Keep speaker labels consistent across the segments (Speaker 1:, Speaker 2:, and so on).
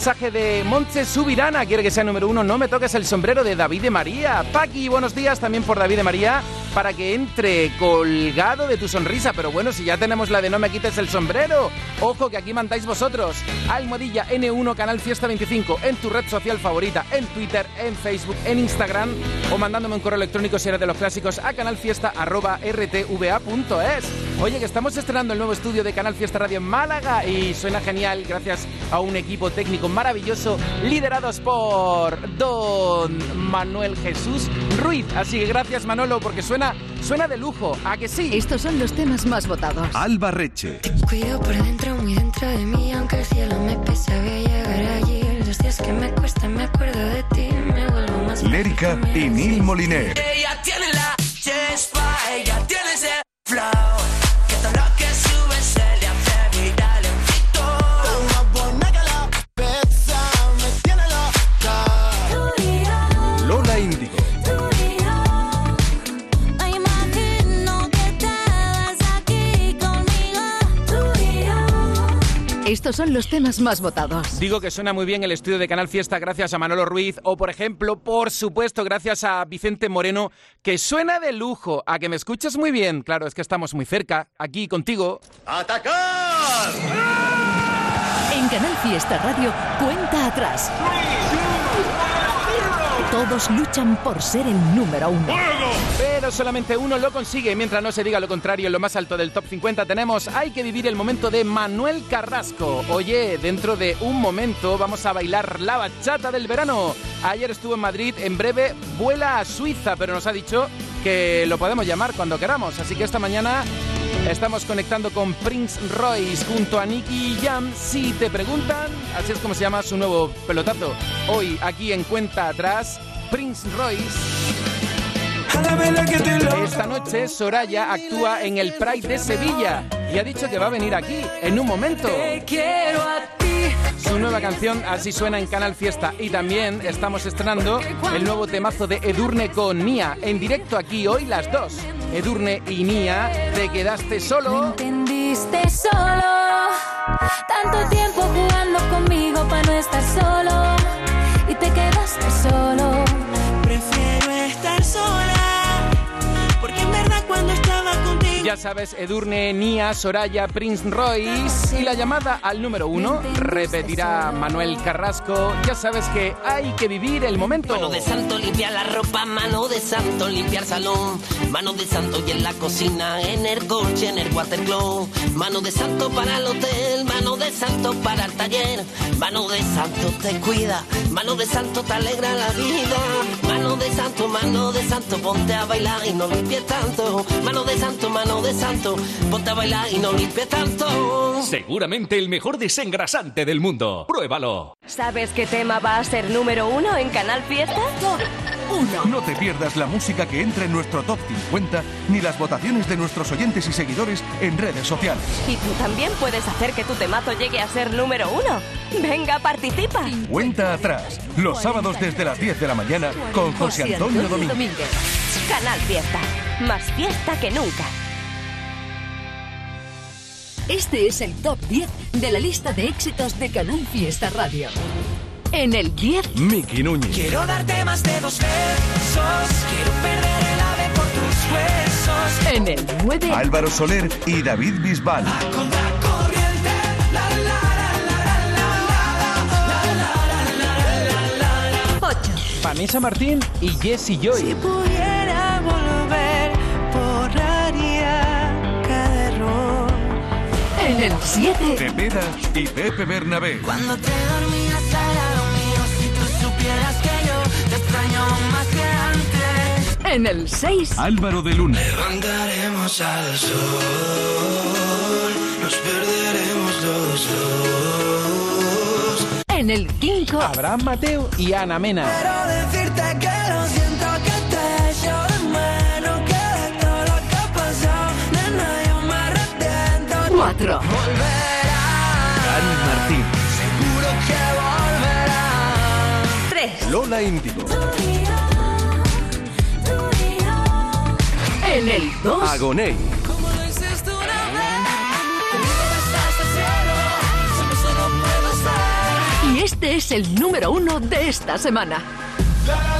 Speaker 1: Mensaje de Montse Subirana, quiere que sea número uno, no me toques el sombrero de David de María. Paqui, buenos días también por David de María, para que entre colgado de tu sonrisa. Pero bueno, si ya tenemos la de no me quites el sombrero, ojo que aquí mandáis vosotros. Almohadilla N1 Canal Fiesta 25 en tu red social favorita, en Twitter, en Facebook, en Instagram o mandándome un correo electrónico si eres de los clásicos a canalfiesta.rtva.es. Oye, que estamos estrenando el nuevo estudio de Canal Fiesta Radio en Málaga y suena genial gracias a un equipo técnico maravilloso liderados por don Manuel Jesús Ruiz. Así que gracias Manolo porque suena, suena de lujo, ¿a que sí?
Speaker 2: Estos son los temas más votados.
Speaker 3: Alba Reche.
Speaker 4: Te cuido por dentro, muy dentro de mí, aunque el cielo me pesa, voy a llegar allí. Los días que me cuesta, me acuerdo de ti, me vuelvo más
Speaker 3: Lérica y Neil Moliner.
Speaker 5: Ella tiene la chispa, ella tiene ese flow.
Speaker 2: Estos son los temas más votados.
Speaker 1: Digo que suena muy bien el estudio de Canal Fiesta gracias a Manolo Ruiz o, por ejemplo, por supuesto, gracias a Vicente Moreno, que suena de lujo. A que me escuchas muy bien. Claro, es que estamos muy cerca, aquí contigo.
Speaker 3: ¡Atacar!
Speaker 2: En Canal Fiesta Radio, cuenta atrás. Todos luchan por ser el número uno.
Speaker 1: Pero solamente uno lo consigue. Mientras no se diga lo contrario, en lo más alto del top 50 tenemos Hay que vivir el momento de Manuel Carrasco. Oye, dentro de un momento vamos a bailar la bachata del verano. Ayer estuvo en Madrid, en breve vuela a Suiza, pero nos ha dicho que lo podemos llamar cuando queramos. Así que esta mañana estamos conectando con Prince Royce junto a Nicky Jam. Si te preguntan, así es como se llama su nuevo pelotazo. Hoy, aquí en Cuenta Atrás, Prince Royce. Esta noche Soraya actúa en el Pride de Sevilla y ha dicho que va a venir aquí en un momento. Su nueva canción así suena en Canal Fiesta y también estamos estrenando el nuevo temazo de Edurne con Nia en directo aquí hoy las dos. Edurne y Nia, te quedaste
Speaker 4: Me
Speaker 1: solo.
Speaker 4: entendiste solo, tanto tiempo jugando conmigo para no estar solo y te quedaste solo.
Speaker 5: Prefiero
Speaker 1: Ya sabes, Edurne, Nia, Soraya, Prince Royce. Y la llamada al número uno repetirá Manuel Carrasco. Ya sabes que hay que vivir el momento.
Speaker 6: Mano de santo limpiar la ropa, mano de santo limpiar salón, mano de santo y en la cocina, en el coche, en el watercloak, mano de santo para el hotel, mano de santo para el taller, mano de santo te cuida, mano de santo te alegra la vida, mano de santo, mano de santo, ponte a bailar y no limpies tanto, mano de santo, mano de santo, ponte a bailar y no limpies tanto.
Speaker 7: Seguramente el mejor desengrasante del mundo. Pruébalo.
Speaker 8: ¿Sabes qué tema va a ser número uno en Canal Fiesta?
Speaker 3: No te pierdas la música que entra en nuestro top 50 ni las votaciones de nuestros oyentes y seguidores en redes sociales.
Speaker 8: Y tú también puedes hacer que tu temazo llegue a ser número uno. Venga, participa.
Speaker 3: Cuenta atrás, los sábados desde las 10 de la mañana con José Antonio Domínguez.
Speaker 8: Canal Fiesta. Más fiesta que nunca.
Speaker 2: Este es el top 10 de la lista de éxitos de Canal Fiesta Radio. En el 10,
Speaker 3: Miki Núñez.
Speaker 5: Quiero darte más de dos besos. Quiero perder el ave por tus huesos.
Speaker 2: En el 9,
Speaker 3: Álvaro Soler y David Bisbal.
Speaker 2: 8.
Speaker 1: Vanessa Martín y Jesse Joy.
Speaker 5: Si
Speaker 2: en el 7,
Speaker 3: Cepeda y Pepe Bernabé.
Speaker 5: Cuando te dormías al lado mío, si tú supieras que yo te extraño más que antes.
Speaker 2: en el 6,
Speaker 3: Álvaro de Luna.
Speaker 5: Levantaremos al sol, nos perderemos los dos.
Speaker 2: en el 5,
Speaker 1: Abraham Mateo y Ana Mena.
Speaker 5: Quiero
Speaker 2: 4,
Speaker 5: Volverá,
Speaker 3: Dani Martín.
Speaker 5: seguro que volverá.
Speaker 2: 3,
Speaker 3: Lola Índigo.
Speaker 2: en el 2,
Speaker 3: Agoney.
Speaker 5: Como lo hiciste una vez,
Speaker 2: y este es el número uno de esta semana.
Speaker 5: Ahora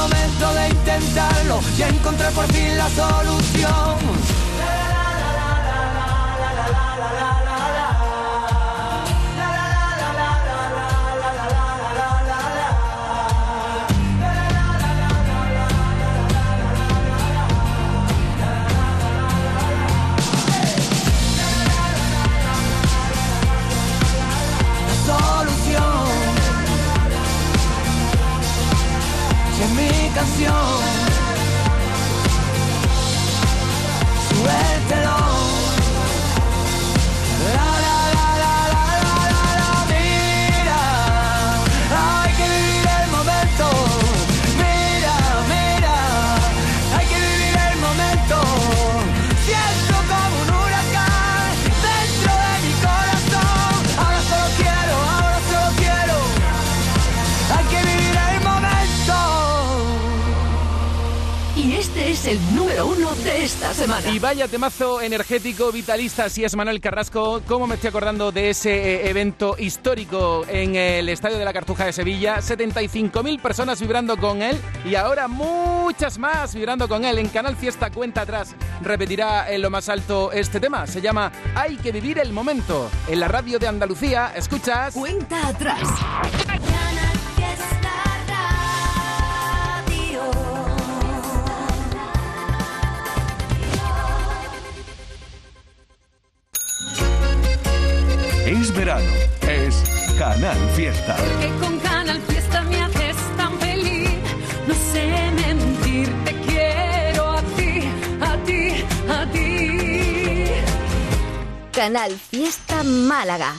Speaker 5: Momento de intentarlo y encontrar por fin la solución. Si
Speaker 2: esta semana.
Speaker 1: Y vaya temazo energético, vitalista, si es Manuel Carrasco. ¿Cómo me estoy acordando de ese eh, evento histórico en el Estadio de la Cartuja de Sevilla? 75.000 personas vibrando con él y ahora muchas más vibrando con él. En Canal Fiesta Cuenta Atrás repetirá en lo más alto este tema. Se llama Hay que vivir el momento. En la radio de Andalucía, escuchas...
Speaker 2: Cuenta atrás.
Speaker 3: Es verano, es Canal Fiesta.
Speaker 4: Que con Canal Fiesta me haces tan feliz. No sé mentir, te quiero a ti, a ti, a ti.
Speaker 9: Canal Fiesta Málaga.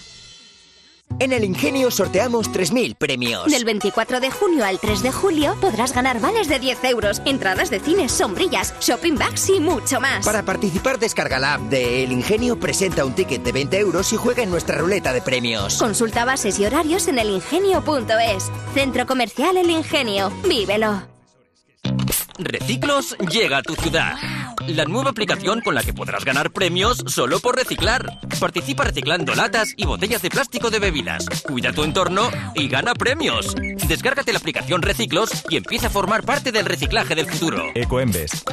Speaker 10: En el Ingenio sorteamos 3.000 premios.
Speaker 11: Del 24 de junio al 3 de julio podrás ganar vales de 10 euros, entradas de cines, sombrillas, shopping bags y mucho más.
Speaker 10: Para participar descarga la app de El Ingenio, presenta un ticket de 20 euros y juega en nuestra ruleta de premios.
Speaker 11: Consulta bases y horarios en elingenio.es. Centro Comercial El Ingenio. Vívelo.
Speaker 7: Reciclos llega a tu ciudad. La nueva aplicación con la que podrás ganar premios solo por reciclar. Participa reciclando latas y botellas de plástico de bebidas. Cuida tu entorno y gana premios. Descárgate la aplicación Reciclos y empieza a formar parte del reciclaje del futuro.
Speaker 12: Ecoembes.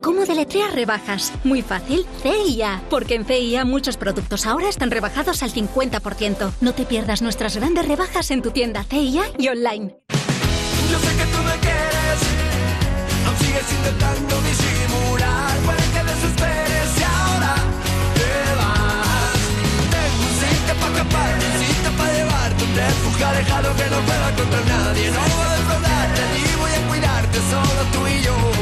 Speaker 13: ¿Cómo deletrear rebajas? Muy fácil, CIA. Porque en CIA muchos productos ahora están rebajados al 50%. No te pierdas nuestras grandes rebajas en tu tienda CIA y online.
Speaker 14: Yo sé que tú me quieres, sigues intentando disimular. Puede que desesperes y ahora te vas. Tengo un sitio para escapar, un para llevarte, un refugio alejado que no pueda contra nadie. No voy a defraudarte, ni voy a cuidarte, solo tú y yo.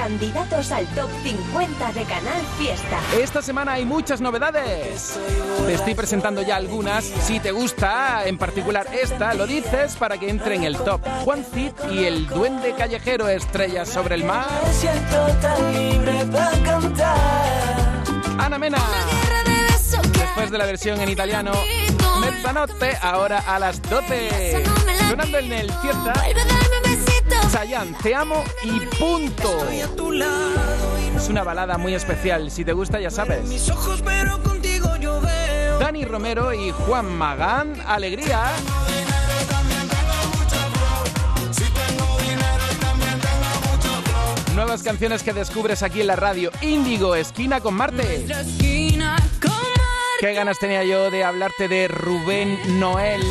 Speaker 8: Candidatos al top 50 de Canal Fiesta.
Speaker 1: Esta semana hay muchas novedades. Te estoy presentando ya algunas. Si te gusta, en particular esta, lo dices para que entre en el top. Juan Cid y el duende callejero Estrellas sobre el mar.
Speaker 14: Me siento tan libre para cantar.
Speaker 1: Ana Mena. Después de la versión en italiano, Mezzanotte, ahora a las 12. Sonando en el Fiesta. Chayanne, te amo y punto. Es una balada muy especial. Si te gusta, ya sabes. Dani Romero y Juan Magán, alegría. Nuevas canciones que descubres aquí en la radio. Índigo, esquina con Marte. Qué ganas tenía yo de hablarte de Rubén Noel.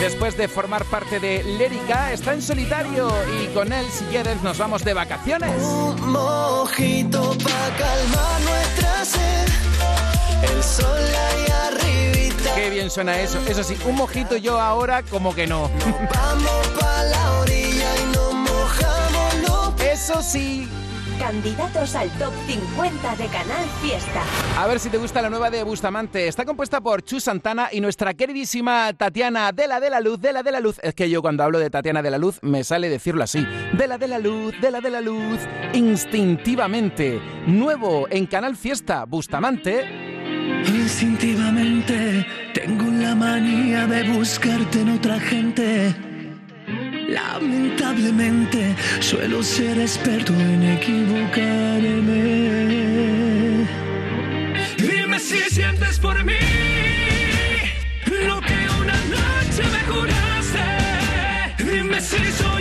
Speaker 1: Después de formar parte de Lérica, está en solitario y con él, si quieres, nos vamos de vacaciones.
Speaker 14: Un mojito pa' calmar nuestra sed. El sol ahí arribita.
Speaker 1: Qué bien suena eso. Eso sí, un mojito yo ahora como que no.
Speaker 14: Vamos pa' la orilla y nos mojamos los
Speaker 1: Eso sí.
Speaker 8: Candidatos al top 50 de Canal Fiesta.
Speaker 1: A ver si te gusta la nueva de Bustamante. Está compuesta por Chu Santana y nuestra queridísima Tatiana de la de la Luz, de la de la Luz. Es que yo cuando hablo de Tatiana de la Luz me sale decirlo así. De la de la Luz, de la de la Luz, instintivamente. Nuevo en Canal Fiesta, Bustamante.
Speaker 14: Instintivamente tengo la manía de buscarte en otra gente. Lamentablemente suelo ser experto en equivocarme. Dime si sientes por mí lo que una noche me juraste. Dime si soy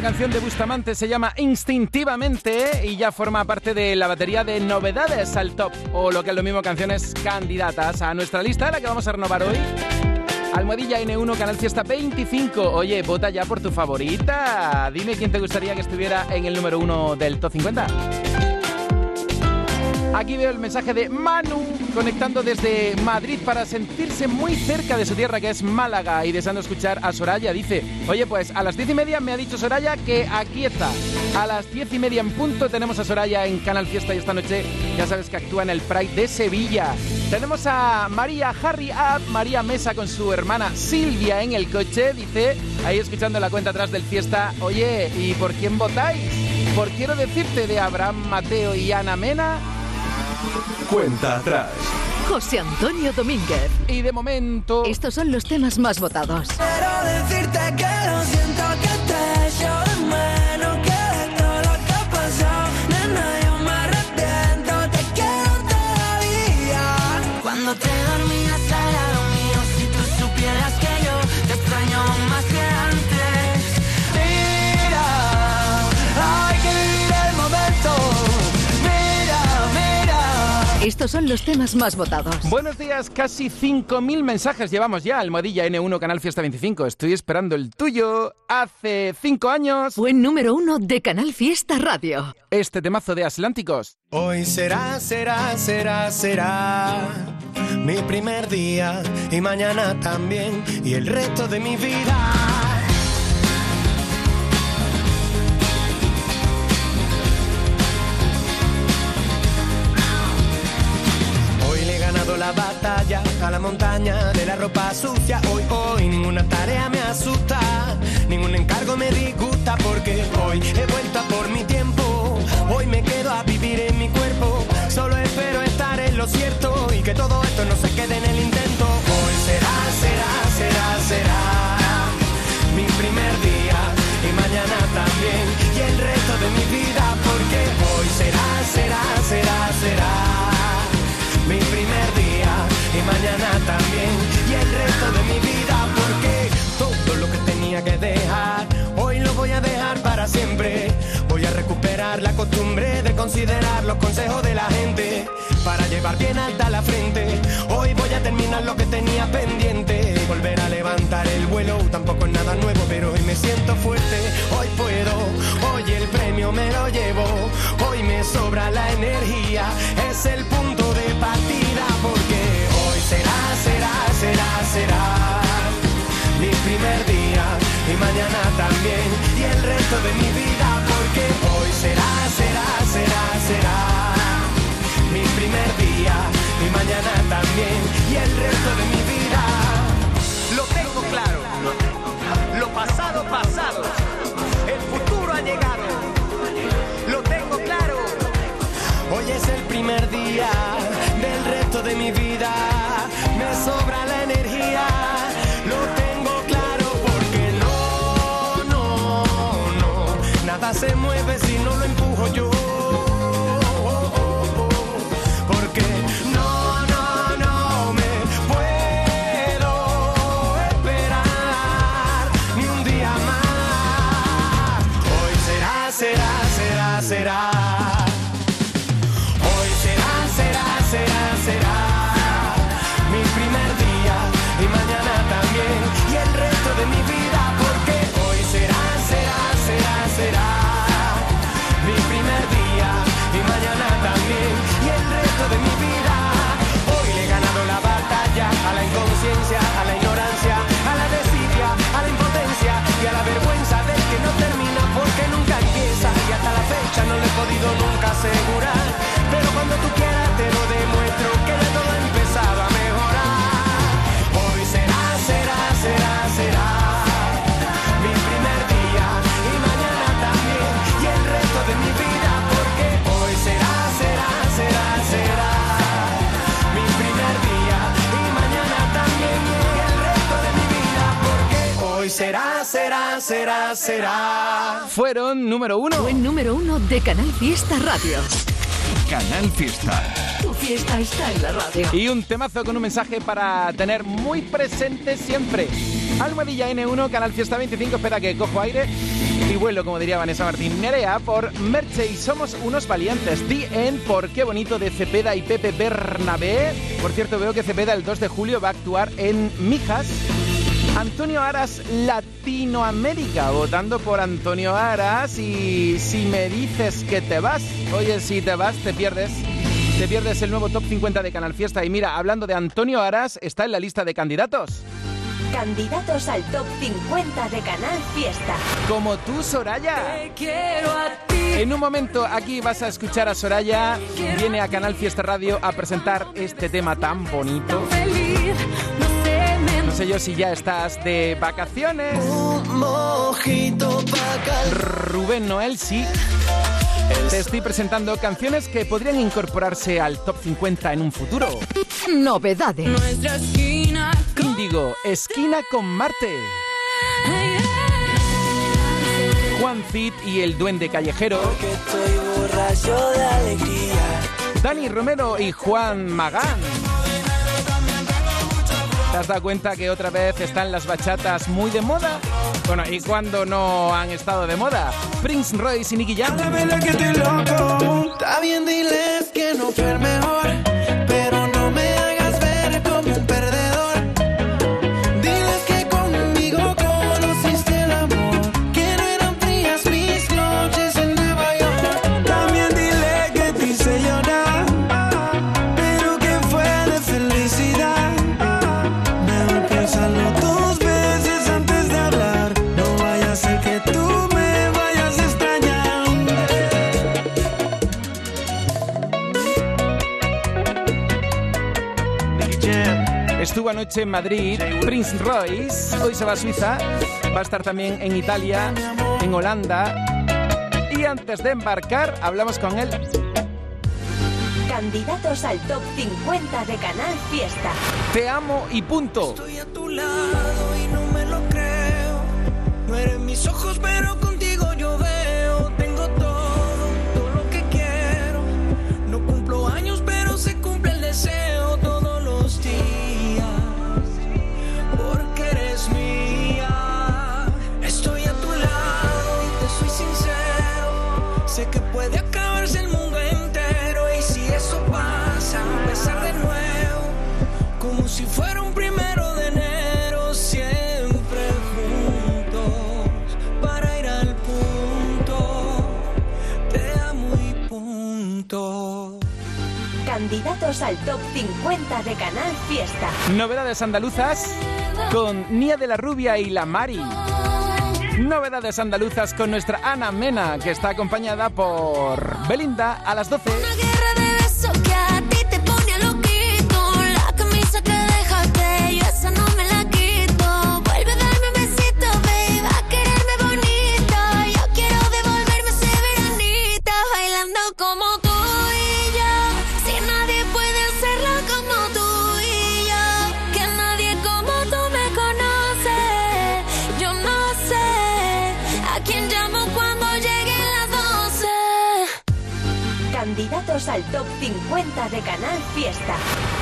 Speaker 1: nueva canción de Bustamante, se llama Instintivamente y ya forma parte de la batería de novedades al top, o lo que es lo mismo, canciones candidatas a nuestra lista, la que vamos a renovar hoy. Almohadilla N1, Canal Fiesta 25. Oye, vota ya por tu favorita. Dime quién te gustaría que estuviera en el número uno del Top 50. Aquí veo el mensaje de Manu conectando desde Madrid para sentirse muy cerca de su tierra que es Málaga y deseando escuchar a Soraya. Dice, oye pues a las diez y media me ha dicho Soraya que aquí está. A las diez y media en punto tenemos a Soraya en Canal Fiesta y esta noche ya sabes que actúa en el Pride de Sevilla. Tenemos a María Harry Up, María Mesa con su hermana Silvia en el coche. Dice, ahí escuchando la cuenta atrás del Fiesta, oye, ¿y por quién votáis? Por quiero decirte de Abraham Mateo y Ana Mena
Speaker 3: Cuenta atrás.
Speaker 2: José Antonio Domínguez.
Speaker 1: Y de momento.
Speaker 2: Estos son los temas más votados.
Speaker 5: Quiero decirte que lo siento que te echo de menos que de todo lo que ha pasado. Nena, yo me arrepiento, te quiero todavía. Cuando te
Speaker 2: Estos son los temas más votados.
Speaker 1: Buenos días, casi 5.000 mensajes llevamos ya. Almohadilla N1, Canal Fiesta 25. Estoy esperando el tuyo. Hace 5 años.
Speaker 2: Fue número uno de Canal Fiesta Radio.
Speaker 1: Este temazo de Atlánticos.
Speaker 15: Hoy será, será, será, será mi primer día y mañana también y el resto de mi vida. A la montaña de la ropa sucia. Hoy, hoy, ninguna tarea me asusta, ningún encargo me disgusta porque hoy he vuelto a por mi tiempo. Hoy me quedo a vivir en mi cuerpo. Solo espero estar en lo cierto y que todo esto no se quede en el intento. La costumbre de considerar los consejos de la gente para llevar bien alta la frente. Hoy voy a terminar lo que tenía pendiente volver a levantar el vuelo tampoco es nada nuevo pero hoy me siento fuerte. Hoy puedo hoy el premio me lo llevo hoy me sobra la energía es el punto de partida porque hoy será será será será mi primer día y mañana también y el resto de mi vida será será será será. Mi primer día y mañana también y el resto de mi vida. Lo tengo claro. Lo pasado pasado. El futuro ha llegado. Lo tengo claro. Hoy es el primer día del resto de mi vida a la ignorancia, a la desidia, a la impotencia y a la vergüenza del que no termina porque nunca empieza y hasta la fecha no le he podido nunca asegurar. Pero cuando tú quieras te lo demuestro será, será, será, será.
Speaker 1: Fueron número uno.
Speaker 2: Fue número uno de Canal Fiesta Radio.
Speaker 3: Canal Fiesta.
Speaker 2: Tu fiesta está en la radio.
Speaker 1: Y un temazo con un mensaje para tener muy presente siempre. Almohadilla N1, Canal Fiesta 25, espera que cojo aire y vuelo, como diría Vanessa Martín. Nerea por Merche y Somos unos valientes. The End por Qué bonito de Cepeda y Pepe Bernabé. Por cierto, veo que Cepeda el 2 de julio va a actuar en Mijas. Antonio Aras Latinoamérica, votando por Antonio Aras y si me dices que te vas, oye, si te vas te pierdes. Te pierdes el nuevo Top 50 de Canal Fiesta. Y mira, hablando de Antonio Aras, está en la lista de candidatos.
Speaker 2: Candidatos al Top 50 de Canal Fiesta.
Speaker 1: Como tú, Soraya.
Speaker 16: Te quiero a ti.
Speaker 1: En un momento aquí vas a escuchar a Soraya. Viene a Canal Fiesta Radio a presentar este tema tan bonito.
Speaker 16: Feliz, no
Speaker 1: No sé yo si ya estás de vacaciones.
Speaker 14: Un mojito
Speaker 1: Rubén Noel, sí. Te estoy presentando canciones que podrían incorporarse al top 50 en un futuro.
Speaker 2: Novedades.
Speaker 16: Nuestra esquina.
Speaker 1: Índigo, esquina con Marte. Juan Cid y el Duende Callejero.
Speaker 14: Estoy borracho de alegría.
Speaker 1: Dani Romero y Juan Magán. ¿Te has dado cuenta que otra vez están las bachatas muy de moda? Bueno, ¿y cuándo no han estado de moda? Prince Royce y Nicky Jam. Estuvo anoche en Madrid, Prince Royce. Hoy se va a Suiza. Va a estar también en Italia, en Holanda. Y antes de embarcar, hablamos con él.
Speaker 2: Candidatos al Top 50 de Canal Fiesta.
Speaker 1: Te amo y punto.
Speaker 14: Estoy a tu lado y no me lo creo. No eres mis ojos, pero contigo yo veo. Tengo todo, todo lo que quiero. No cumplo años, pero se cumple el deseo
Speaker 2: Candidatos al Top 50 de Canal Fiesta.
Speaker 1: Novedades andaluzas con Nia de la Rubia y la Mari. Novedades andaluzas con nuestra Ana Mena, que está acompañada por Belinda a las 12.
Speaker 2: Al Top 50 de Canal Fiesta.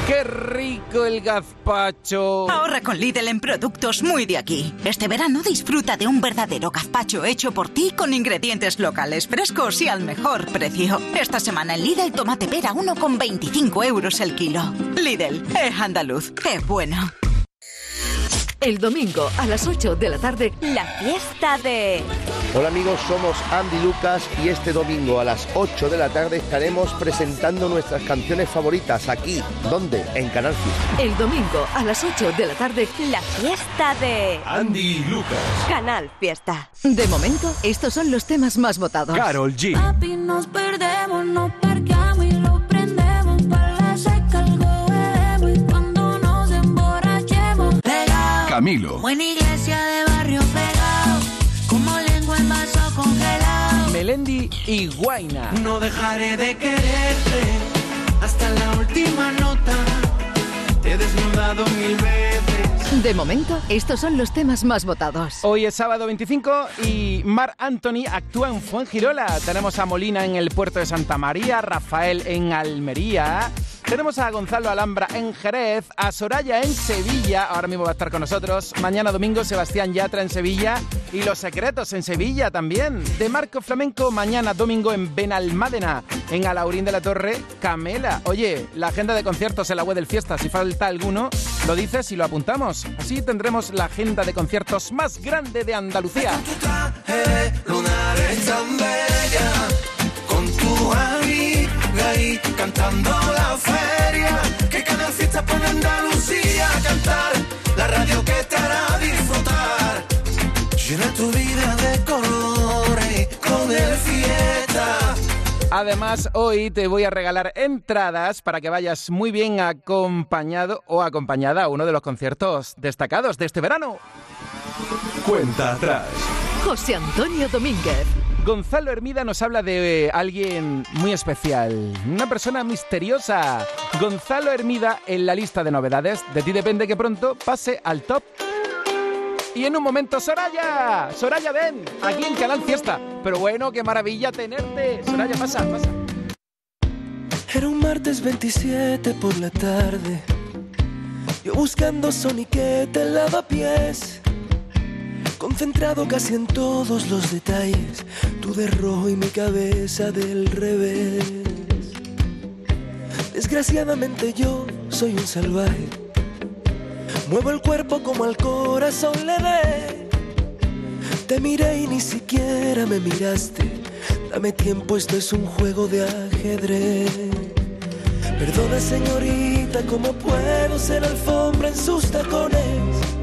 Speaker 1: ¡Qué rico el gazpacho!
Speaker 17: Ahorra con Lidl en productos muy de aquí. Este verano disfruta de un verdadero gazpacho hecho por ti con ingredientes locales frescos y al mejor precio. Esta semana en Lidl tomate pera 1,25 euros el kilo. Lidl, es andaluz, es bueno.
Speaker 2: El domingo a las 8 de la tarde,
Speaker 8: La fiesta de...
Speaker 18: Hola amigos, somos Andy Lucas y este domingo a las 8 de la tarde estaremos presentando nuestras canciones favoritas aquí, ¿dónde? En Canal Fiesta.
Speaker 2: el domingo a las 8 de la tarde,
Speaker 8: La fiesta de...
Speaker 3: Andy Lucas.
Speaker 8: Canal Fiesta.
Speaker 2: de momento, estos son los temas más votados.
Speaker 3: Carol G.
Speaker 16: Papi, nos perdemos, nos parqueamos
Speaker 3: Camilo.
Speaker 16: buena iglesia de barrio pegado. Como lengua en vaso congelado.
Speaker 1: Melendi y Guaina.
Speaker 14: No dejaré de quererte hasta la última nota.
Speaker 19: te he desnudado mil veces.
Speaker 2: De momento, estos son los temas más votados.
Speaker 1: Hoy es sábado 25 y Mar Anthony actúa en Fuengirola. Tenemos a Molina en el puerto de Santa María, Rafael en Almería. Tenemos a Gonzalo Alhambra en Jerez, a Soraya en Sevilla, ahora mismo va a estar con nosotros. Mañana domingo Sebastián Yatra en Sevilla y Los Secretos en Sevilla también. De Marco Flamenco, mañana domingo en Benalmádena, en Alaurín de la Torre, Camela. Oye, la agenda de conciertos en la web del Fiesta, si falta alguno, lo dices y lo apuntamos. Así tendremos la agenda de conciertos más grande de Andalucía.
Speaker 19: con tu amiga ahí cantando la feria, que cada fiesta pone Andalucía a cantar, la radio que te hará disfrutar, llena tu vida de colores con el fiesta.
Speaker 1: Además, hoy te voy a regalar entradas para que vayas muy bien acompañado o acompañada a uno de los conciertos destacados de este verano.
Speaker 3: Cuenta atrás.
Speaker 2: José Antonio Domínguez.
Speaker 1: Gonzalo Hermida nos habla de eh, alguien muy especial, una persona misteriosa. Gonzalo Hermida en la lista de novedades. De ti depende que pronto pase al top. Y en un momento, Soraya, Soraya, ven, aquí en Canal Fiesta. Pero bueno, qué maravilla tenerte. Soraya, pasa, pasa.
Speaker 19: Era un martes 27 por la tarde. Yo buscando soniquete lavapiés. Concentrado casi en todos los detalles. Tú de rojo y mi cabeza del revés. Desgraciadamente yo soy un salvaje. Muevo el cuerpo como al corazón le dé. Te miré y ni siquiera me miraste. Dame tiempo, esto es un juego de ajedrez. Perdona señorita, ¿cómo puedo ser alfombra en sus tacones?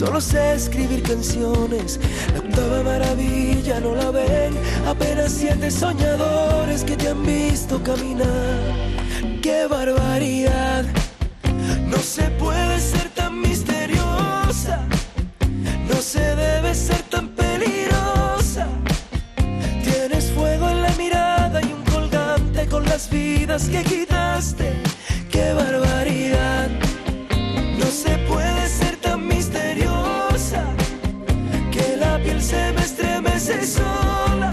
Speaker 19: Solo sé escribir canciones, la octava maravilla no la ven. Apenas siete soñadores que te han visto caminar. ¡Qué barbaridad! No se puede ser tan misteriosa, no se debe ser tan peligrosa. Tienes fuego en la mirada y un colgante con las vidas que quitaste. ¡Qué barbaridad! No se puede se me estremece sola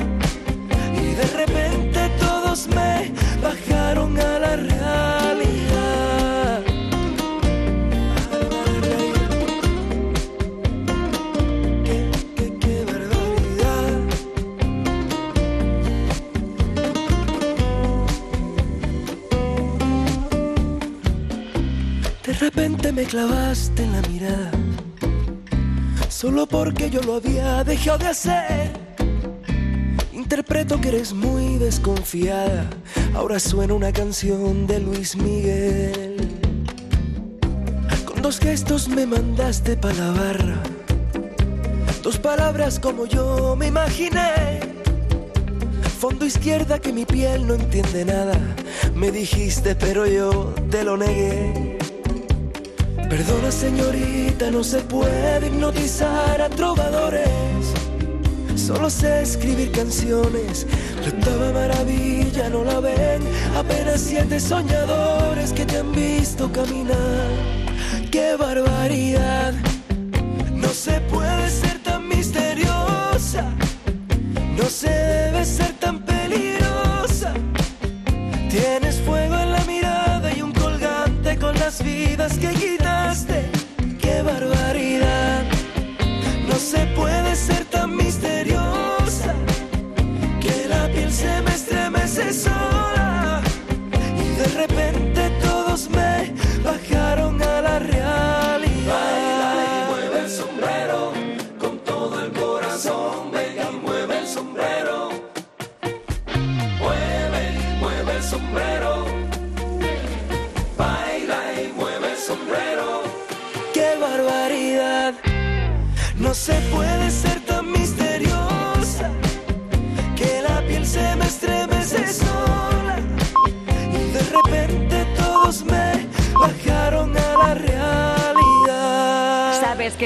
Speaker 19: y de repente todos me bajaron a la realidad. Qué, qué, qué barbaridad. De repente me clavaste en la mirada, solo porque yo lo había dejado de hacer. Interpreto que eres muy desconfiada, ahora suena una canción de Luis Miguel. Con dos gestos me mandaste pa' la barra, dos palabras como yo me imaginé. Fondo izquierda que mi piel no entiende nada, me dijiste pero yo te lo negué. Perdona señorita, no se puede hipnotizar a trovadores. Solo sé escribir canciones, la octava maravilla no la ven. Apenas siete soñadores que te han visto caminar. ¡Qué barbaridad! No se puede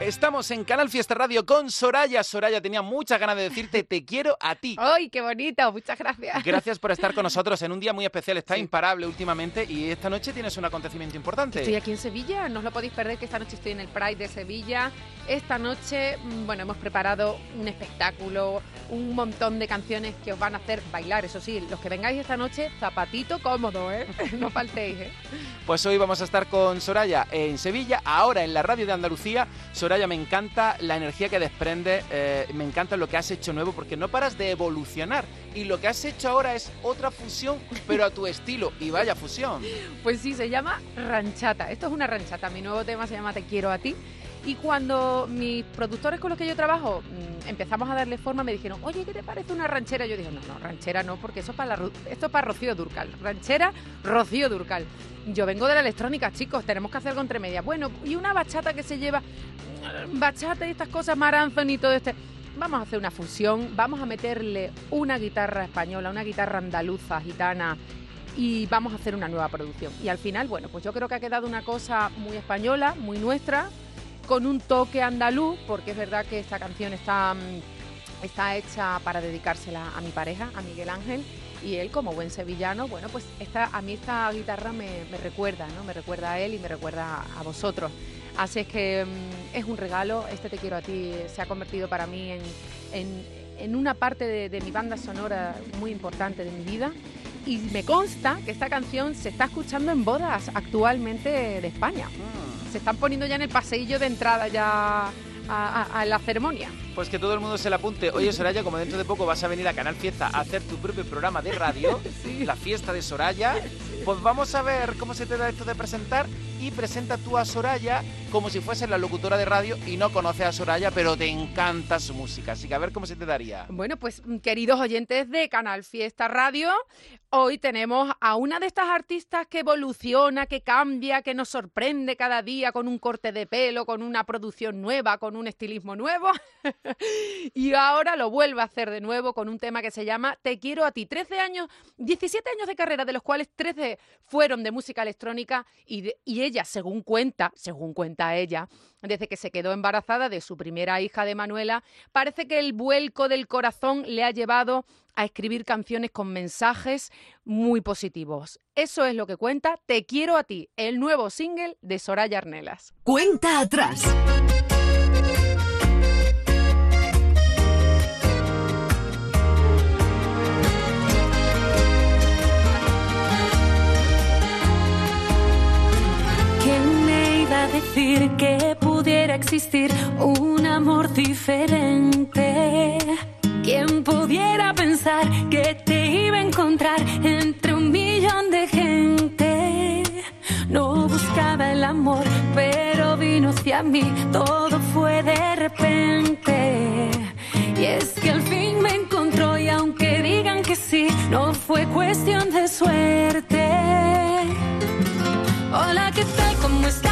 Speaker 1: Estamos en Canal Fiesta Radio con Soraya. Soraya tenía muchas ganas de decirte te quiero a ti.
Speaker 20: ¡Ay, qué bonito! Muchas gracias.
Speaker 1: Gracias por estar con nosotros en un día muy especial. Está imparable últimamente y esta noche tienes un acontecimiento importante.
Speaker 20: Estoy aquí en Sevilla, no os lo podéis perder que esta noche estoy en el Pride de Sevilla. Esta noche, mm, bueno, hemos preparado un espectáculo, un montón de canciones que os van a hacer bailar. Eso sí, los que vengáis esta noche, zapatito cómodo, ¿eh? No faltéis, ¿eh?
Speaker 1: Pues hoy vamos a estar con Soraya en Sevilla, ahora en la radio de Andalucía. Soraya, me encanta la energía que desprende, eh, me encanta lo que has hecho nuevo porque no paras de evolucionar y lo que has hecho ahora es otra fusión, pero a tu estilo. Y vaya fusión.
Speaker 20: Pues sí, se llama Ranchata. Esto es una ranchata. Mi nuevo tema se llama Te quiero a ti. Y cuando mis productores con los que yo trabajo mm, empezamos a darle forma, me dijeron, oye, ¿qué te parece una ranchera? Yo dije, no, no, ranchera no, porque eso es para, la, esto es para Rocío Durcal. Ranchera, Rocío Durcal. Yo vengo de la electrónica, chicos, tenemos que hacer algo entre medias. Bueno, y una bachata que se lleva, mm, bachata y estas cosas, Maranzón y todo este. Vamos a hacer una fusión, vamos a meterle una guitarra española, una guitarra andaluza, gitana, y vamos a hacer una nueva producción. Y al final, bueno, pues yo creo que ha quedado una cosa muy española, muy nuestra, con un toque andaluz, porque es verdad que esta canción está, mm, está hecha para dedicársela a mi pareja, a Miguel Ángel, y él como buen sevillano, bueno, pues esta, a mí esta guitarra me, recuerda, ¿no? Me recuerda a él y me recuerda a vosotros. Así es que mm, es un regalo, este Te quiero a ti se ha convertido para mí en, en- una parte de, de mi banda sonora muy importante de mi vida. Y me consta que esta canción se está escuchando en bodas actualmente de España. Se están poniendo ya en el paseillo de entrada ya a, a- a la ceremonia.
Speaker 1: Pues que todo el mundo se la apunte. Oye, Soraya, como dentro de poco vas a venir a Canal Fiesta a hacer tu propio programa de radio, la fiesta de Soraya, pues vamos a ver cómo se te da esto de presentar y presenta tú a Soraya como si fuese la locutora de radio y no conoces a Soraya, pero te encanta su música. Así que a ver cómo se te daría.
Speaker 20: Bueno, pues mm, queridos oyentes de Canal Fiesta Radio, hoy tenemos a una de estas artistas que evoluciona, que cambia, que nos sorprende cada día con un corte de pelo, con una producción nueva, con un estilismo nuevo. y ahora lo vuelve a hacer de nuevo con un tema que se llama Te quiero a ti. 13 años, 17 años de carrera, de los cuales 13 fueron de música electrónica y, de- según cuenta, según cuenta ella, desde que se quedó embarazada de su primera hija de Manuela, parece que el vuelco del corazón le ha llevado a escribir canciones con mensajes muy positivos. Eso es lo que cuenta Te quiero a ti, el nuevo single de Soraya Arnelas.
Speaker 2: Cuenta atrás.
Speaker 21: Decir que pudiera existir un amor diferente? ¿Quién pudiera pensar que te iba a encontrar entre un millón de gente? No buscaba el amor, pero vino hacia mí, todo fue de repente. Y es que al fin me encontró y aunque digan que sí, no fue cuestión de suerte. Hola, ¿qué tal? ¿Cómo estás?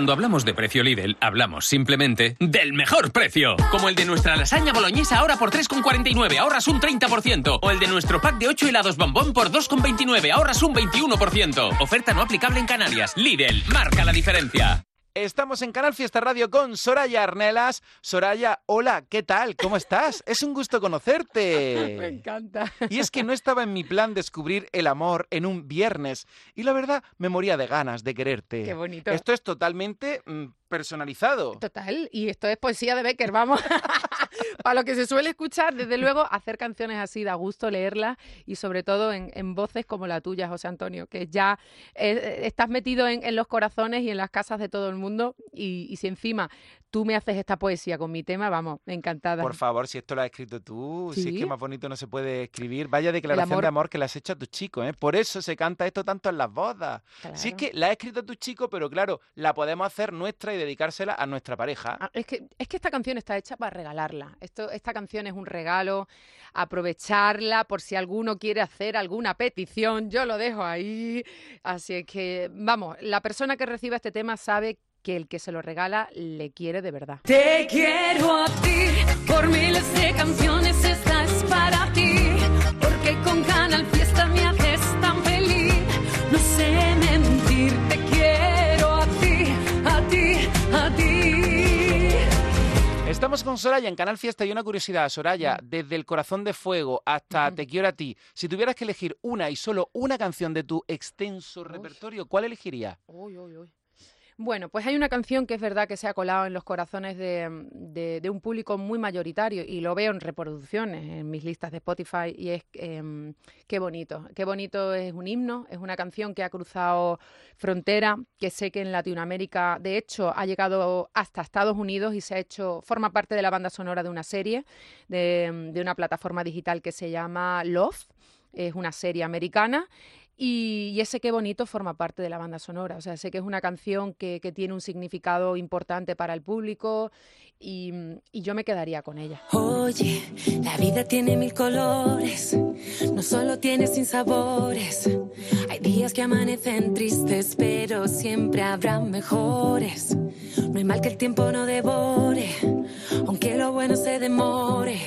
Speaker 12: Cuando hablamos de precio Lidl, hablamos simplemente del mejor precio. Como el de nuestra lasaña boloñesa ahora por 3,49, ahorras un 30%. O el de nuestro pack de 8 helados bombón por 2,29, ahorras un 21%. Oferta no aplicable en Canarias. Lidl, marca la diferencia.
Speaker 1: Estamos en Canal Fiesta Radio con Soraya Arnelas. Soraya, hola, ¿qué tal? ¿Cómo estás? Es un gusto conocerte.
Speaker 20: Me encanta.
Speaker 1: Y es que no estaba en mi plan descubrir el amor en un viernes. Y la verdad, me moría de ganas de quererte.
Speaker 20: Qué bonito.
Speaker 1: Esto es totalmente mm, personalizado.
Speaker 20: Total, y esto es poesía de Becker, vamos. Para lo que se suele escuchar, desde luego, hacer canciones así da gusto leerlas y sobre todo en, en voces como la tuya, José Antonio, que ya eh, estás metido en, en los corazones y en las casas de todo el mundo y, y si encima tú me haces esta poesía con mi tema, vamos, encantada.
Speaker 1: Por favor, si esto lo has escrito tú, si es
Speaker 20: Sí.
Speaker 1: que más bonito no se puede escribir. Vaya declaración
Speaker 20: amor-
Speaker 1: de amor que le has hecho a tu chico, ¿eh? Por eso se canta esto tanto en las bodas. Si es
Speaker 20: Claro.
Speaker 1: que la has escrito a tu chico, pero claro, la podemos hacer nuestra y dedicársela a nuestra pareja.
Speaker 20: Ah, Es que, es que esta canción está hecha para regalarla. Esta canción es un regalo, aprovecharla por si alguno quiere hacer alguna petición, yo lo dejo ahí. Así es que, vamos, la persona que reciba este tema sabe que el que se lo regala le quiere de verdad.
Speaker 21: Te quiero a ti, por miles de canciones esta es para ti,
Speaker 1: Estamos con Soraya en Canal Fiesta y una curiosidad, Soraya, desde El Corazón de Fuego hasta Te quiero a ti, si tuvieras que elegir una y solo una canción de tu extenso repertorio, ¿cuál elegirías?
Speaker 20: Uy, uy, uy. Bueno, pues hay una canción que es verdad que se ha colado en los corazones de, de- un público muy mayoritario y lo veo en reproducciones en mis listas de Spotify y es em, Qué bonito, qué bonito es un himno, es una canción que ha cruzado frontera, que sé que en Latinoamérica de hecho ha llegado hasta Estados Unidos y se ha hecho, forma parte de la banda sonora de una serie, de, de una plataforma digital que se llama Love, es una serie americana y, y ese qué bonito forma parte de la banda sonora. O sea, sé que es una canción que, que tiene un significado importante para el público y, y yo me quedaría con ella.
Speaker 21: Oye, la vida tiene mil colores, no solo tiene sin sabores. Hay días que amanecen tristes, pero siempre habrá mejores. No hay mal que el tiempo no devore, aunque lo bueno se demore.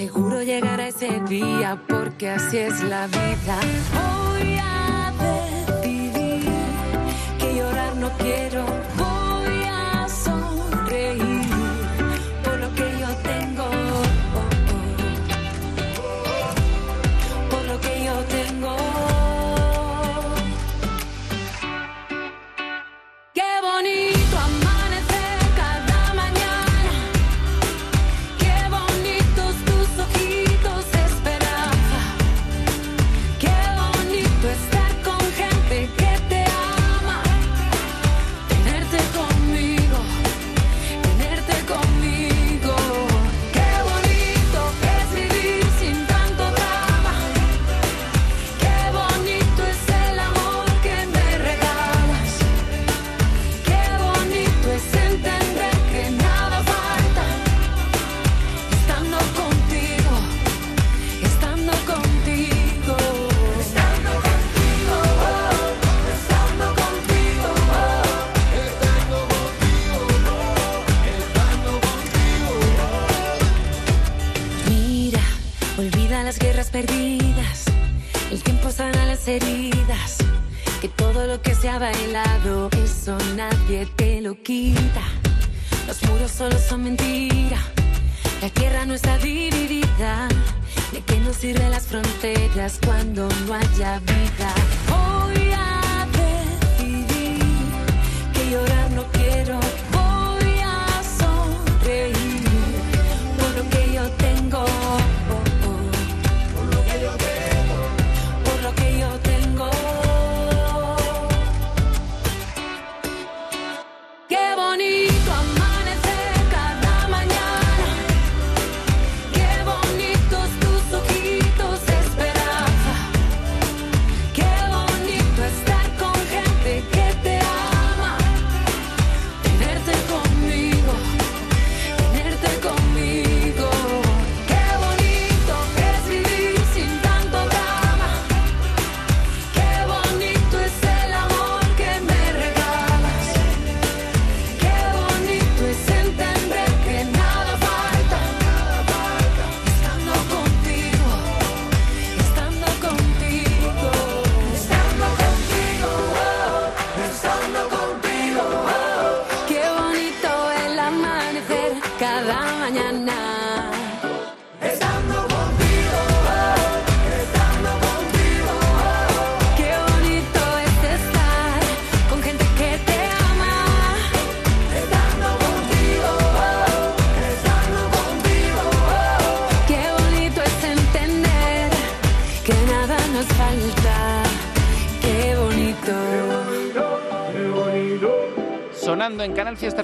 Speaker 21: Seguro llegará ese día, porque así es la vida. Voy a decidir que llorar no quiero.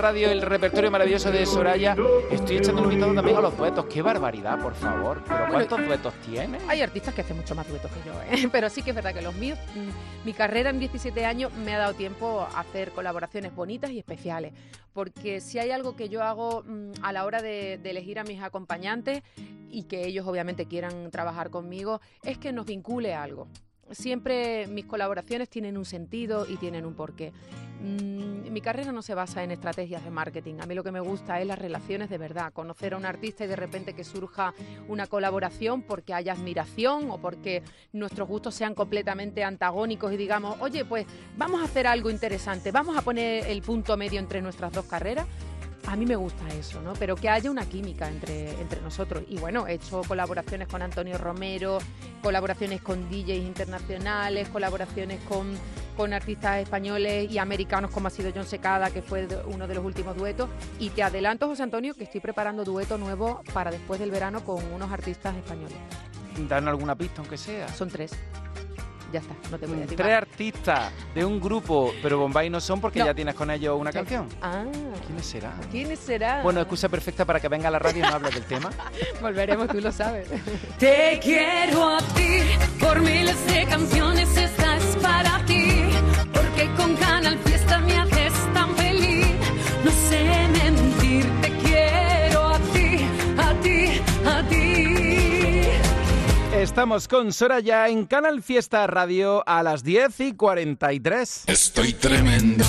Speaker 1: Radio el repertorio maravilloso de Soraya. Estoy echando un vistazo también a los duetos. ¡Qué barbaridad, por favor! ¿Pero cuántos duetos tiene?
Speaker 20: Hay artistas que hacen mucho más duetos que yo, ¿eh? pero sí que es verdad que los míos, mm, mi carrera en 17 años me ha dado tiempo a hacer colaboraciones bonitas y especiales, porque si hay algo que yo hago mm, a la hora de, de elegir a mis acompañantes y que ellos obviamente quieran trabajar conmigo, es que nos vincule a algo. Siempre mis colaboraciones tienen un sentido y tienen un porqué. Mm, mi carrera no se basa en estrategias de marketing. A mí lo que me gusta es las relaciones de verdad. Conocer a un artista y de repente que surja una colaboración porque haya admiración o porque nuestros gustos sean completamente antagónicos y digamos, oye, pues vamos a hacer algo interesante, vamos a poner el punto medio entre nuestras dos carreras. A mí me gusta eso, ¿no? Pero que haya una química entre, entre nosotros. Y bueno, he hecho colaboraciones con Antonio Romero, colaboraciones con DJs internacionales, colaboraciones con, con artistas españoles y americanos como ha sido John Secada, que fue uno de los últimos duetos. Y te adelanto, José Antonio, que estoy preparando dueto nuevo para después del verano con unos artistas españoles.
Speaker 1: Danos alguna pista, aunque sea.
Speaker 20: Son tres. Ya está, no te voy a decir
Speaker 1: Tres
Speaker 20: más.
Speaker 1: artistas de un grupo, pero Bombay no son porque
Speaker 20: No.
Speaker 1: ya tienes con ellos una canción.
Speaker 20: Ah,
Speaker 1: ¿Quiénes serán?
Speaker 20: ¿quiénes serán?
Speaker 1: Bueno, excusa perfecta para que venga a la radio y no hable del tema.
Speaker 20: Volveremos, tú lo sabes.
Speaker 21: Te quiero a ti, por miles de canciones esta es para ti, porque con Canal Fiesta me haces tan feliz. No sé
Speaker 1: Estamos con Soraya en Canal Fiesta Radio a las 10 y 43.
Speaker 14: Estoy tremendo,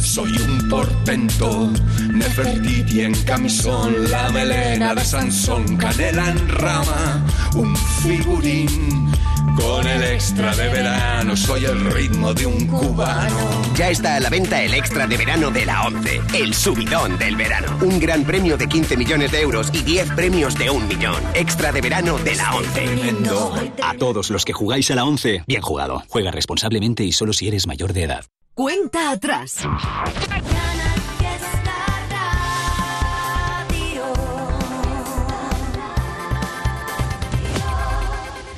Speaker 14: soy un portento. Nefertiti en camisón, la melena de Sansón, canela en rama, un figurín. Con el extra de verano, soy el ritmo de un cubano.
Speaker 10: Ya está a la venta el extra de verano de la 11, el subidón del verano. Un gran premio de 15 millones de euros y 10 premios de un millón. Extra de verano de la 11.
Speaker 22: A todos los que jugáis a la 11, bien jugado. Juega responsablemente y solo si eres mayor de edad.
Speaker 2: Cuenta atrás.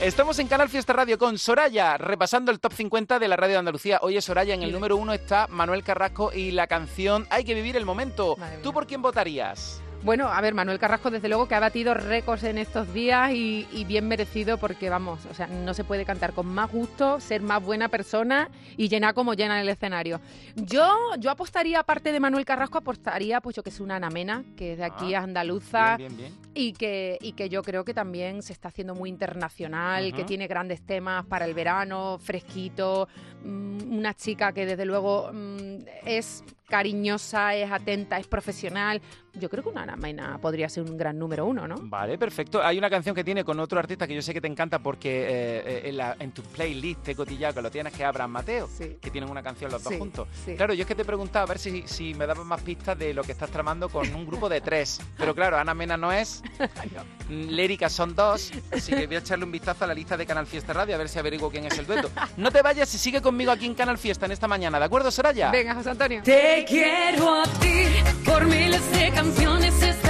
Speaker 1: Estamos en Canal Fiesta Radio con Soraya, repasando el top 50 de la radio de Andalucía. Oye, Soraya, en el número uno está Manuel Carrasco y la canción Hay que vivir el momento. ¿Tú por quién votarías?
Speaker 20: Bueno, a ver, Manuel Carrasco desde luego que ha batido récords en estos días y, y bien merecido porque vamos, o sea, no se puede cantar con más gusto, ser más buena persona y llenar como llena el escenario. Yo, yo apostaría, aparte de Manuel Carrasco, apostaría pues yo que es una Ana Mena, que es de aquí
Speaker 1: Ah,
Speaker 20: andaluza
Speaker 1: Bien, bien, bien.
Speaker 20: y que, y que yo creo que también se está haciendo muy internacional, que tiene grandes temas para el verano, fresquito, mm, una chica que desde luego mm, es cariñosa, es atenta, es profesional. Yo creo que una Ana Mena podría ser un gran número uno, ¿no?
Speaker 1: Vale, perfecto. Hay una canción que tiene con otro artista que yo sé que te encanta porque eh, eh, en, la- en tu playlist de cotillado que lo tienes, que es Abraham Mateo, que tienen una canción los dos
Speaker 20: Sí,
Speaker 1: juntos.
Speaker 20: sí.
Speaker 1: Claro, yo es que te preguntaba a ver si, si me dabas más pistas de lo que estás tramando con un grupo de tres. Pero claro, Ana Mena no es, Lérica son dos, así que voy a echarle un vistazo a la lista de Canal Fiesta Radio a ver si averiguo quién es el dueto. No te vayas y sigue conmigo aquí en Canal Fiesta en esta mañana, ¿de acuerdo, Soraya?
Speaker 20: Venga, José Antonio.
Speaker 21: Te quiero a ti, por miles de canciones esta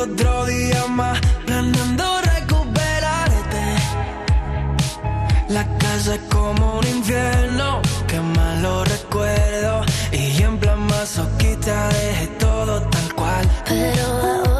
Speaker 5: Otro día más planeando recuperarte. La casa es como un infierno, que malo recuerdo. Y en plan masoquista dejé todo tal cual.
Speaker 4: Pero ahora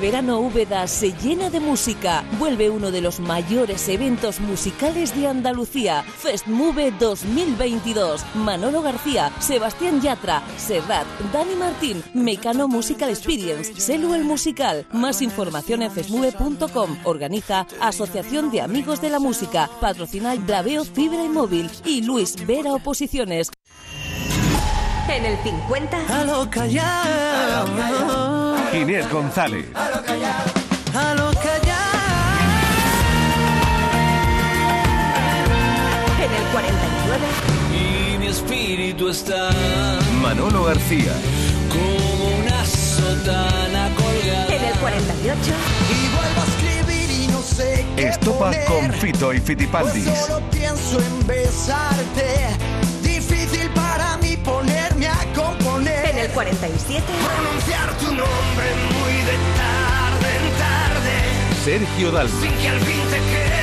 Speaker 23: Verano Úbeda se llena de música. Vuelve uno de los mayores eventos musicales de Andalucía, Festmove 2022. Manolo García, Sebastián Yatra, Serrat, Dani Martín, Mecano Musical Experience, Selu el Musical. Más información en festmove.com. Organiza Asociación de Amigos de la Música. Patrocina Braveo Fibra y Móvil y Luis Vera Oposiciones.
Speaker 8: En el 50.
Speaker 5: A lo callado.
Speaker 3: Inés González.
Speaker 5: A lo callado.
Speaker 8: En el 49.
Speaker 5: Y mi espíritu está
Speaker 3: Manolo García.
Speaker 5: como una sotana colgada.
Speaker 8: En el 48.
Speaker 5: Y vuelvo a escribir y no sé qué
Speaker 3: Estopa
Speaker 5: poner.
Speaker 3: con Fito y Fitipaldis.
Speaker 5: Pues solo pienso en besarte.
Speaker 8: 47.
Speaker 5: Pronunciar tu nombre muy de tarde en tarde.
Speaker 3: Sergio Dalma.
Speaker 5: Sin que al fin te quede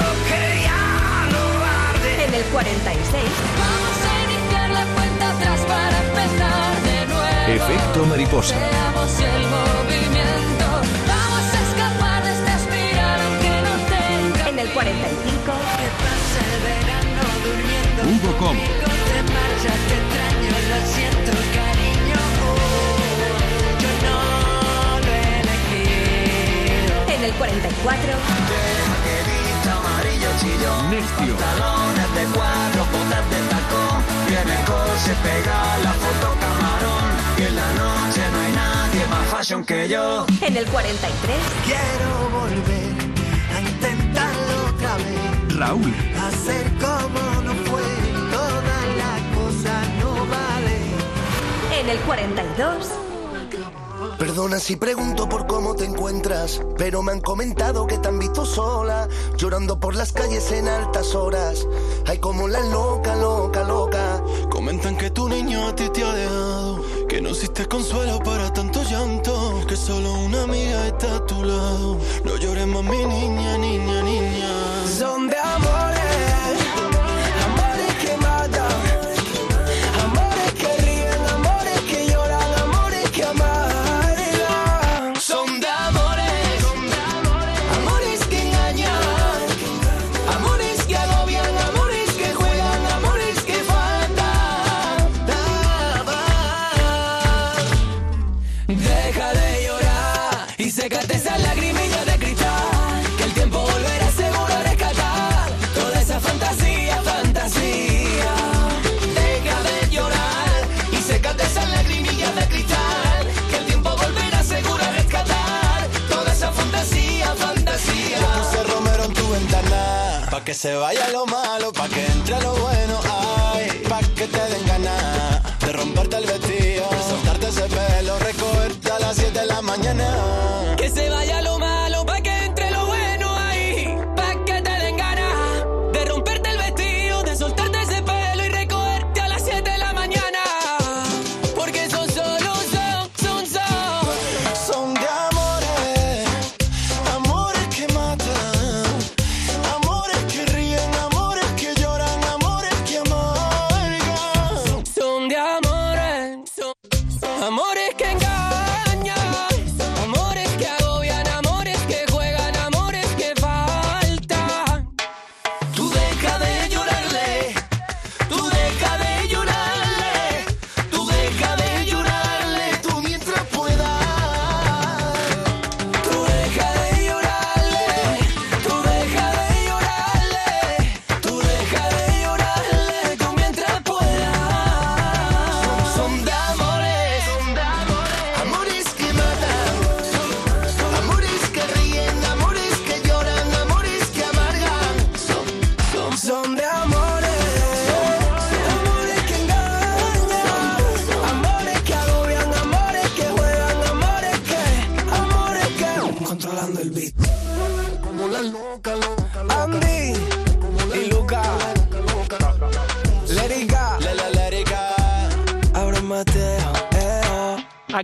Speaker 5: lo que ya no arde.
Speaker 8: En el 46.
Speaker 21: Vamos a iniciar la cuenta atrás para empezar de nuevo.
Speaker 3: Efecto mariposa.
Speaker 21: Veamos el movimiento. Vamos a escapar de esta espiral aunque no tenga.
Speaker 8: En el 45.
Speaker 21: Que pase el verano durmiendo.
Speaker 3: Hugo Com.
Speaker 21: Conmigo te marchas, te extraño, lo siento,
Speaker 8: 44.
Speaker 5: Angelito amarillo chillón.
Speaker 3: Nestio.
Speaker 5: Pantalones de cuatro, botas de tacón. Viene se pega la foto camarón. Y en la noche no hay nadie más fashion que yo.
Speaker 8: En el 43.
Speaker 5: Quiero volver a intentarlo otra vez.
Speaker 3: Raúl.
Speaker 5: Hacer como no fue. Toda la cosa no vale.
Speaker 8: En el 42.
Speaker 24: Perdona si pregunto por cómo te encuentras, pero me han comentado que te han visto sola, llorando por las calles en altas horas. Ay, como la loca, loca, loca.
Speaker 25: Comentan que tu niño a ti te ha dejado, que no existe consuelo para tanto llanto, que solo una amiga está a tu lado. No llores más, mi niña, niña, niña.
Speaker 5: Son se vaya lo malo, pa' que entre lo bueno, ay, pa' que te den ganas de romperte el vestido, soltarte ese pelo, recogerte a las 7 de la mañana.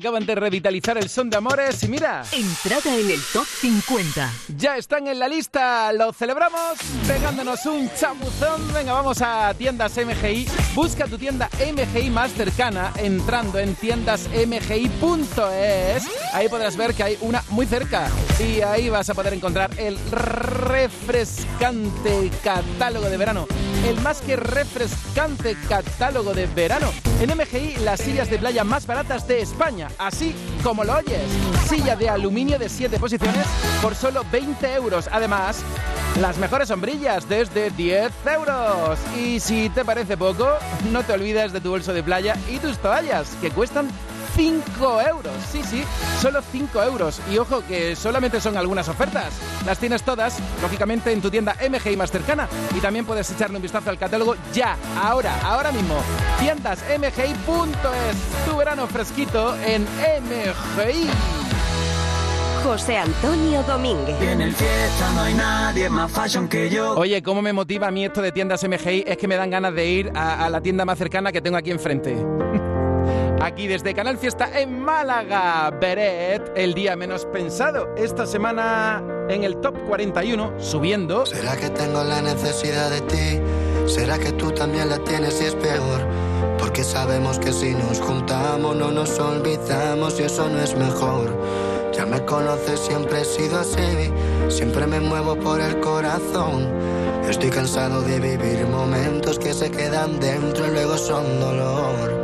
Speaker 1: Acaban de revitalizar el son de amores y mira,
Speaker 2: Entrada en el top 50.
Speaker 1: ya están en la lista. Lo celebramos pegándonos un chapuzón. Venga, vamos a tiendas MGI. Busca tu tienda MGI más cercana entrando en tiendasmgi.es. Ahí podrás ver que hay una muy cerca y ahí vas a poder encontrar el refrescante catálogo de verano. El más que refrescante catálogo de verano. En MGI, las sillas de playa más baratas de España, así como lo oyes. Silla de aluminio de 7 posiciones por solo 20 euros. Además, las mejores sombrillas desde 10 euros. Y si te parece poco, no te olvides de tu bolso de playa y tus toallas, que cuestan 5 euros. Sí, sí, solo 5 euros. Y ojo que solamente son algunas ofertas. Las tienes todas, lógicamente, en tu tienda MGI más cercana. Y también puedes echarle un vistazo al catálogo ya, ahora, ahora mismo. Tiendasmgi.es. Tu verano fresquito en MGI.
Speaker 8: José Antonio Domínguez.
Speaker 26: En el fiesta no hay nadie más fashion que yo.
Speaker 1: Oye, ¿cómo me motiva a mí esto de tiendas MGI? Es que me dan ganas de ir a, a la tienda más cercana que tengo aquí enfrente. Aquí desde Canal Fiesta en Málaga, Beret, el día menos pensado. Esta semana en el top 41, subiendo.
Speaker 27: ¿Será que tengo la necesidad de ti? ¿Será que tú también la tienes y es peor? Porque sabemos que si nos juntamos no nos olvidamos y eso no es mejor. Ya me conoces, siempre he sido así, siempre me muevo por el corazón. Estoy cansado de vivir momentos que se quedan dentro y luego son dolor.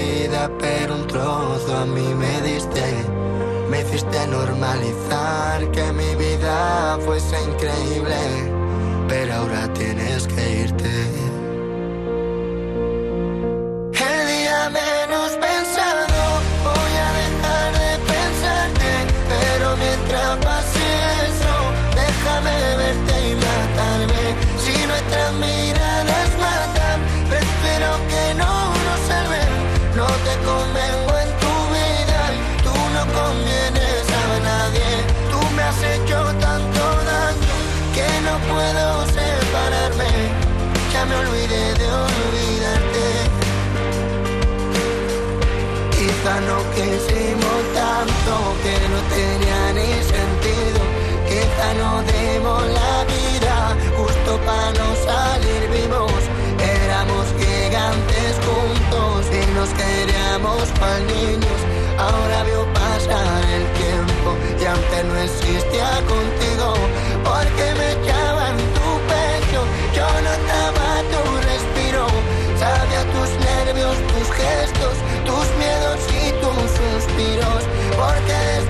Speaker 27: pero un trozo a mí me diste. Me hiciste normalizar que mi vida fuese increíble, pero ahora tienes que irte. Quizá no quisimos tanto que no tenía ni sentido. Quizá no demos la vida justo para no salir vivos. Éramos gigantes juntos y nos queríamos cual niños. Ahora veo pasar el tiempo y antes no existía contigo. Porque me Porque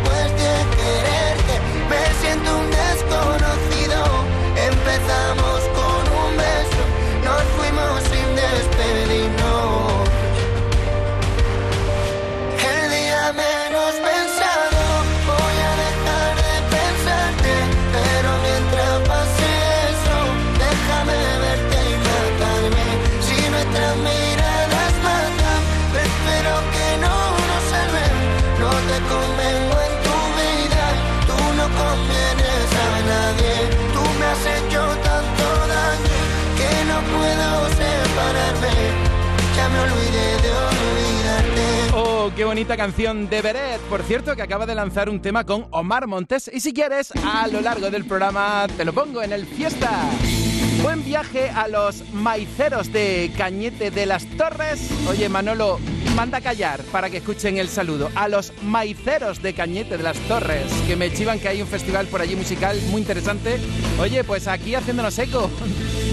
Speaker 1: bonita canción de Beret. Por cierto, que acaba de lanzar un tema con Omar Montes. Y si quieres, a lo largo del programa te lo pongo en el fiesta. Buen viaje a los maiceros de Cañete de las Torres. Oye, Manolo, manda callar para que escuchen el saludo. A los maiceros de Cañete de las Torres, que me chivan que hay un festival por allí musical muy interesante. Oye, pues aquí haciéndonos eco.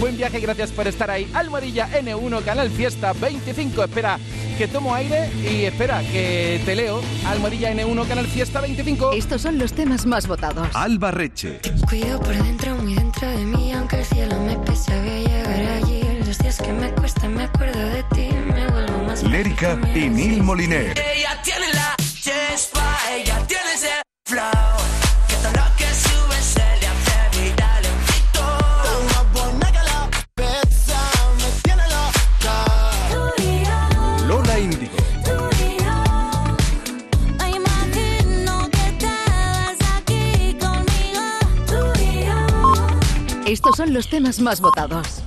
Speaker 1: Buen viaje, gracias por estar ahí. Almohadilla N1, Canal Fiesta 25. Espera, que tomo aire y espera, que te leo. Almohadilla N1, Canal Fiesta 25.
Speaker 2: Estos son los temas más votados.
Speaker 3: Alba Reche.
Speaker 4: Cuido por dentro, muy dentro de mí, aunque el cielo me pese, voy a llegar allí. Los días que me cuesta, me acuerdo de ti, me vuelvo más
Speaker 3: Lérica y Nil Moliner.
Speaker 16: Ella tiene la chispa, ella tiene ese flow. Que
Speaker 2: Estos son los temas más votados.